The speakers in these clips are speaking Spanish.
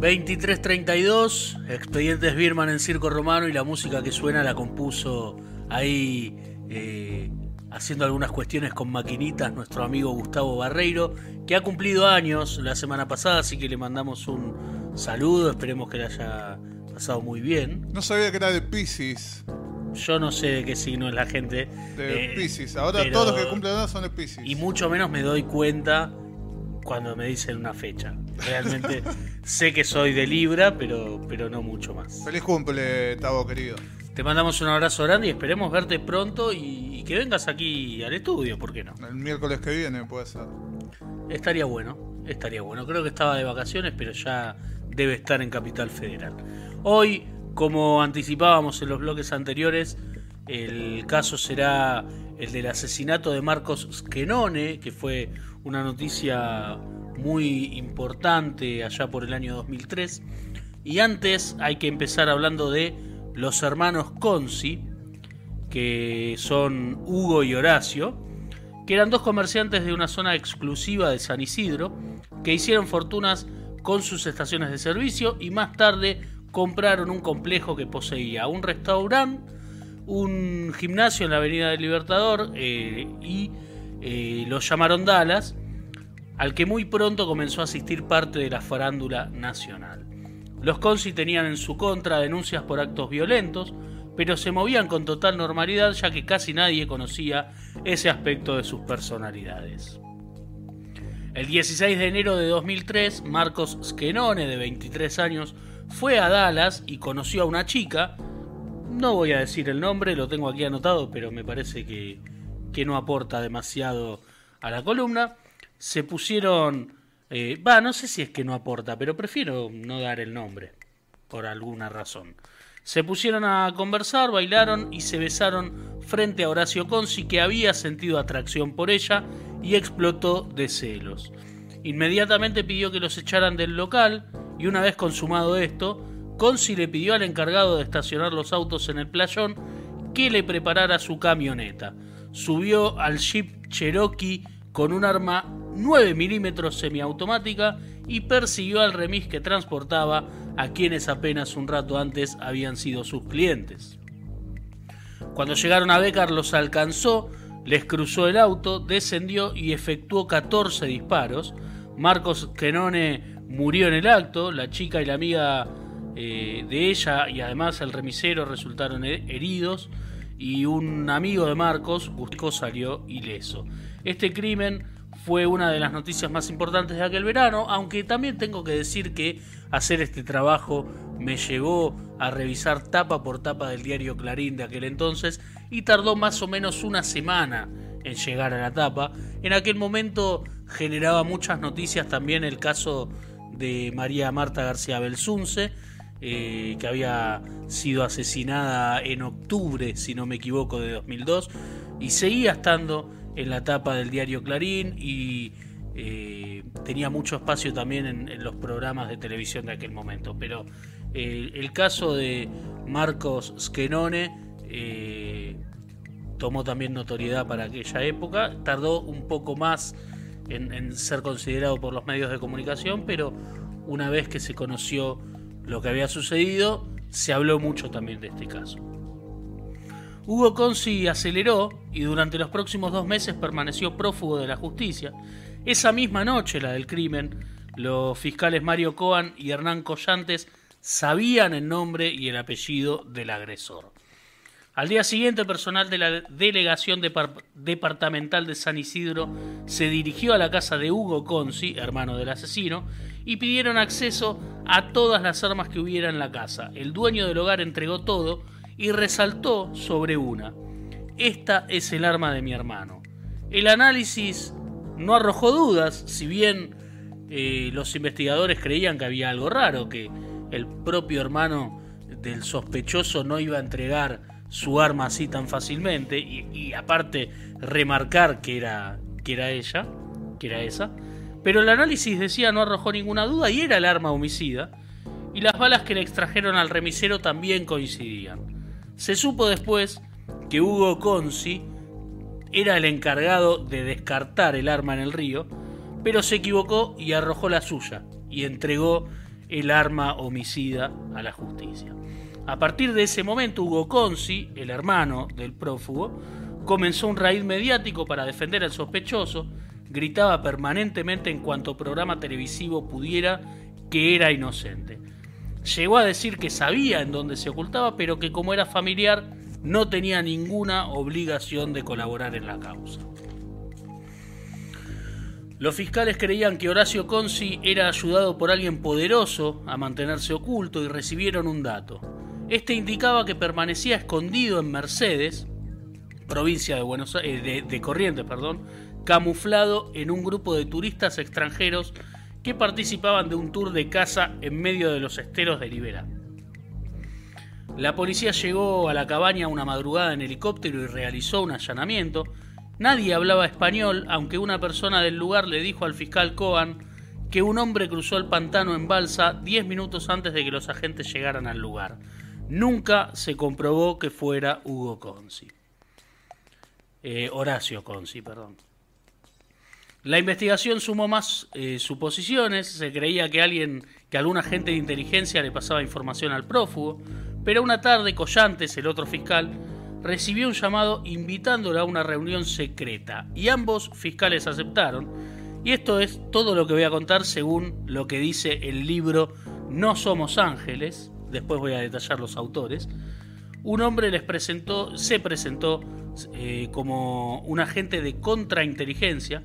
2332, Expedientes Birman en Circo Romano y la música que suena la compuso ahí eh, haciendo algunas cuestiones con maquinitas nuestro amigo Gustavo Barreiro, que ha cumplido años la semana pasada, así que le mandamos un saludo, esperemos que le haya pasado muy bien. No sabía que era de Pisces. Yo no sé de qué signo es la gente. De eh, Pisces. Ahora pero- todos los que cumplen años son de Pisces. Y mucho menos me doy cuenta cuando me dicen una fecha. Realmente sé que soy de Libra, pero, pero no mucho más. Feliz cumple, Tavo querido. Te mandamos un abrazo grande y esperemos verte pronto y, y que vengas aquí al estudio, ¿por qué no? El miércoles que viene puede ser. Estaría bueno, estaría bueno. Creo que estaba de vacaciones, pero ya debe estar en Capital Federal. Hoy, como anticipábamos en los bloques anteriores, el caso será el del asesinato de Marcos Skenone, que fue una noticia muy importante allá por el año 2003. Y antes hay que empezar hablando de los hermanos Consi, que son Hugo y Horacio, que eran dos comerciantes de una zona exclusiva de San Isidro, que hicieron fortunas con sus estaciones de servicio y más tarde compraron un complejo que poseía un restaurante, un gimnasio en la Avenida del Libertador eh, y eh, lo llamaron Dallas, al que muy pronto comenzó a asistir parte de la farándula nacional. Los Consi tenían en su contra denuncias por actos violentos, pero se movían con total normalidad ya que casi nadie conocía ese aspecto de sus personalidades. El 16 de enero de 2003, Marcos Skenone, de 23 años, fue a Dallas y conoció a una chica. No voy a decir el nombre, lo tengo aquí anotado, pero me parece que, que no aporta demasiado a la columna. Se pusieron... eh, Va, no sé si es que no aporta, pero prefiero no dar el nombre, por alguna razón. Se pusieron a conversar, bailaron y se besaron frente a Horacio Consi, que había sentido atracción por ella y explotó de celos. Inmediatamente pidió que los echaran del local y una vez consumado esto, Consi le pidió al encargado de estacionar los autos en el playón que le preparara su camioneta. Subió al Jeep Cherokee con un arma 9 milímetros semiautomática y persiguió al remis que transportaba a quienes apenas un rato antes habían sido sus clientes. Cuando llegaron a Becar los alcanzó, les cruzó el auto, descendió y efectuó 14 disparos. Marcos Kenone murió en el acto, la chica y la amiga eh, de ella y además el remisero resultaron he- heridos y un amigo de Marcos, Gustavo, salió ileso. Este crimen fue una de las noticias más importantes de aquel verano, aunque también tengo que decir que hacer este trabajo me llevó a revisar tapa por tapa del diario Clarín de aquel entonces y tardó más o menos una semana en llegar a la tapa. En aquel momento generaba muchas noticias también el caso de María Marta García Belsunce, eh, que había sido asesinada en octubre, si no me equivoco, de 2002, y seguía estando en la tapa del diario Clarín y eh, tenía mucho espacio también en, los programas de televisión de aquel momento. Pero eh, el caso de Marcos Skenone eh, tomó también notoriedad para aquella época, tardó un poco más en ser considerado por los medios de comunicación, pero una vez que se conoció lo que había sucedido, se habló mucho también de este caso. Hugo Consi aceleró y durante los próximos dos meses permaneció prófugo de la justicia. Esa misma noche, la del crimen, los fiscales Mario Coan y Hernán Collantes sabían el nombre y el apellido del agresor. Al día siguiente, personal de la Delegación Depar- Departamental de San Isidro se dirigió a la casa de Hugo Consi, hermano del asesino, y pidieron acceso a todas las armas que hubiera en la casa. El dueño del hogar entregó todo y resaltó sobre una. Esta es el arma de mi hermano. El análisis no arrojó dudas, si bien eh, los investigadores creían que había algo raro, que el propio hermano del sospechoso no iba a entregar su arma así tan fácilmente y, y aparte remarcar que era, que era ella, que era esa. Pero el análisis decía no arrojó ninguna duda y era el arma homicida. Y las balas que le extrajeron al remisero también coincidían. Se supo después que Hugo Consi era el encargado de descartar el arma en el río, pero se equivocó y arrojó la suya y entregó el arma homicida a la justicia. A partir de ese momento, Hugo Consi, el hermano del prófugo, comenzó un raíz mediático para defender al sospechoso, gritaba permanentemente en cuanto programa televisivo pudiera que era inocente. Llegó a decir que sabía en dónde se ocultaba, pero que como era familiar no tenía ninguna obligación de colaborar en la causa. Los fiscales creían que Horacio Consi era ayudado por alguien poderoso a mantenerse oculto y recibieron un dato. Este indicaba que permanecía escondido en Mercedes, provincia de, Buenos eh, de Corrientes, perdón, camuflado en un grupo de turistas extranjeros que participaban de un tour de caza en medio de los esteros de Libera. La policía llegó a la cabaña una madrugada en helicóptero y realizó un allanamiento. Nadie hablaba español, aunque una persona del lugar le dijo al fiscal Cohen que un hombre cruzó el pantano en balsa 10 minutos antes de que los agentes llegaran al lugar. Nunca se comprobó que fuera Hugo Consi. Eh, Horacio Consi, perdón. La investigación sumó más eh, suposiciones, se creía que alguien, que algún agente de inteligencia le pasaba información al prófugo, pero una tarde Collantes, el otro fiscal, recibió un llamado invitándolo a una reunión secreta y ambos fiscales aceptaron. Y esto es todo lo que voy a contar según lo que dice el libro No somos ángeles, después voy a detallar los autores. Un hombre les presentó, se presentó eh, como un agente de contrainteligencia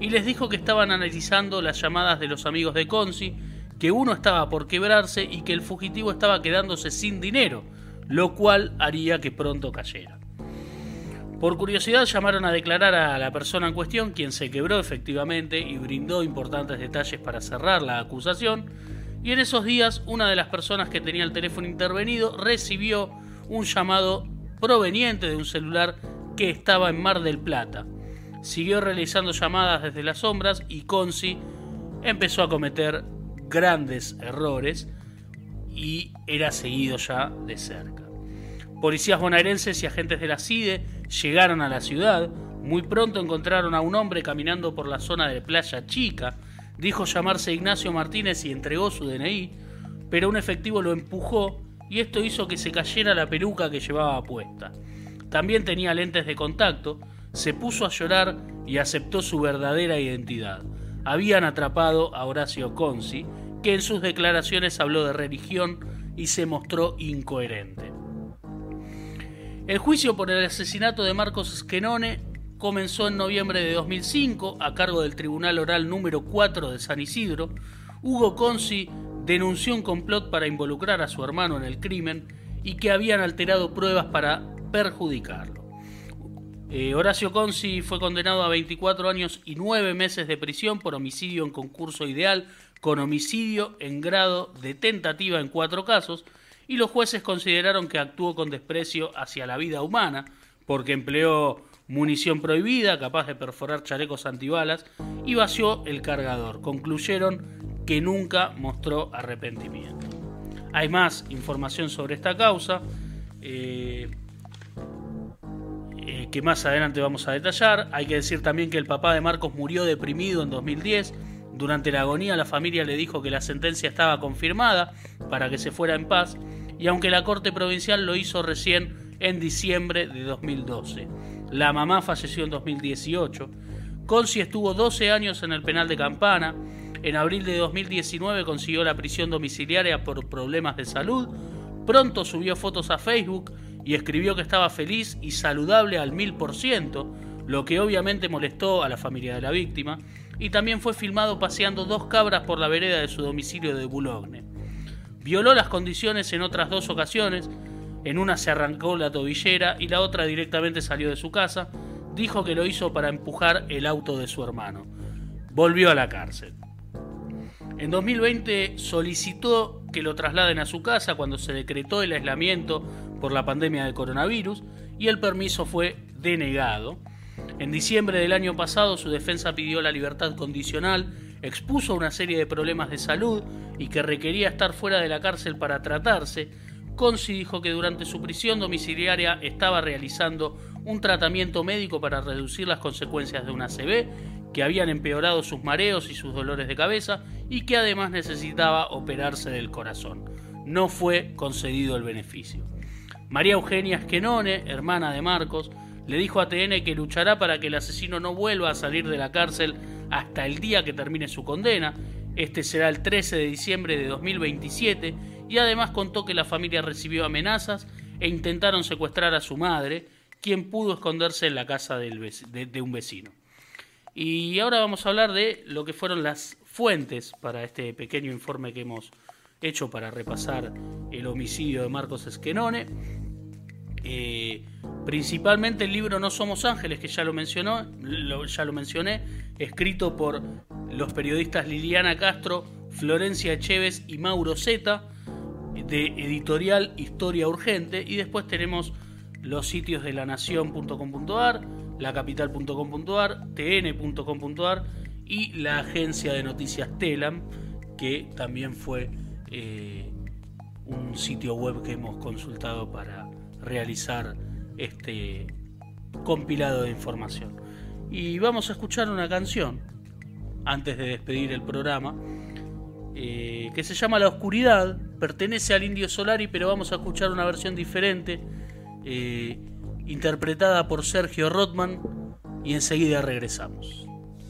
y les dijo que estaban analizando las llamadas de los amigos de Consi, que uno estaba por quebrarse y que el fugitivo estaba quedándose sin dinero, lo cual haría que pronto cayera. Por curiosidad llamaron a declarar a la persona en cuestión, quien se quebró efectivamente y brindó importantes detalles para cerrar la acusación, y en esos días una de las personas que tenía el teléfono intervenido recibió un llamado proveniente de un celular que estaba en Mar del Plata, siguió realizando llamadas desde las sombras y Consi empezó a cometer grandes errores y era seguido ya de cerca. Policías bonaerenses y agentes de la CIDE llegaron a la ciudad. Muy pronto encontraron a un hombre caminando por la zona de Playa Chica. Dijo llamarse Ignacio Martínez y entregó su DNI, pero un efectivo lo empujó y esto hizo que se cayera la peluca que llevaba puesta. También tenía lentes de contacto se puso a llorar y aceptó su verdadera identidad. Habían atrapado a Horacio Consi, que en sus declaraciones habló de religión y se mostró incoherente. El juicio por el asesinato de Marcos Schenone comenzó en noviembre de 2005 a cargo del Tribunal Oral número 4 de San Isidro. Hugo Consi denunció un complot para involucrar a su hermano en el crimen y que habían alterado pruebas para perjudicarlo. Eh, Horacio Consi fue condenado a 24 años y 9 meses de prisión por homicidio en concurso ideal, con homicidio en grado de tentativa en cuatro casos, y los jueces consideraron que actuó con desprecio hacia la vida humana, porque empleó munición prohibida, capaz de perforar chalecos antibalas, y vació el cargador. Concluyeron que nunca mostró arrepentimiento. Hay más información sobre esta causa. Eh, que más adelante vamos a detallar. Hay que decir también que el papá de Marcos murió deprimido en 2010. Durante la agonía la familia le dijo que la sentencia estaba confirmada para que se fuera en paz y aunque la Corte Provincial lo hizo recién en diciembre de 2012. La mamá falleció en 2018. Consi estuvo 12 años en el penal de Campana. En abril de 2019 consiguió la prisión domiciliaria por problemas de salud. Pronto subió fotos a Facebook y escribió que estaba feliz y saludable al mil por ciento, lo que obviamente molestó a la familia de la víctima, y también fue filmado paseando dos cabras por la vereda de su domicilio de Boulogne. Violó las condiciones en otras dos ocasiones, en una se arrancó la tobillera y la otra directamente salió de su casa, dijo que lo hizo para empujar el auto de su hermano. Volvió a la cárcel. En 2020 solicitó que lo trasladen a su casa cuando se decretó el aislamiento por la pandemia de coronavirus y el permiso fue denegado. En diciembre del año pasado su defensa pidió la libertad condicional, expuso una serie de problemas de salud y que requería estar fuera de la cárcel para tratarse. Consi dijo que durante su prisión domiciliaria estaba realizando un tratamiento médico para reducir las consecuencias de una CB, que habían empeorado sus mareos y sus dolores de cabeza y que además necesitaba operarse del corazón. No fue concedido el beneficio. María Eugenia Esquenone, hermana de Marcos, le dijo a TN que luchará para que el asesino no vuelva a salir de la cárcel hasta el día que termine su condena. Este será el 13 de diciembre de 2027 y además contó que la familia recibió amenazas e intentaron secuestrar a su madre, quien pudo esconderse en la casa de, un vecino. Y ahora vamos a hablar de lo que fueron las fuentes para este pequeño informe que hemos hecho para repasar el homicidio de Marcos Esquenone. Eh, principalmente el libro No Somos Ángeles, que ya lo mencionó, ya lo mencioné, escrito por los periodistas Liliana Castro, Florencia Echeves y Mauro Zeta, de editorial Historia Urgente, y después tenemos los sitios de lanación.com.ar, lacapital.com.ar, tn.com.ar y la agencia de noticias Telam, que también fue eh, un sitio web que hemos consultado para realizar este compilado de información. Y vamos a escuchar una canción antes de despedir el programa eh, que se llama La Oscuridad, pertenece al Indio Solari, pero vamos a escuchar una versión diferente, eh, interpretada por Sergio Rothman, y enseguida regresamos.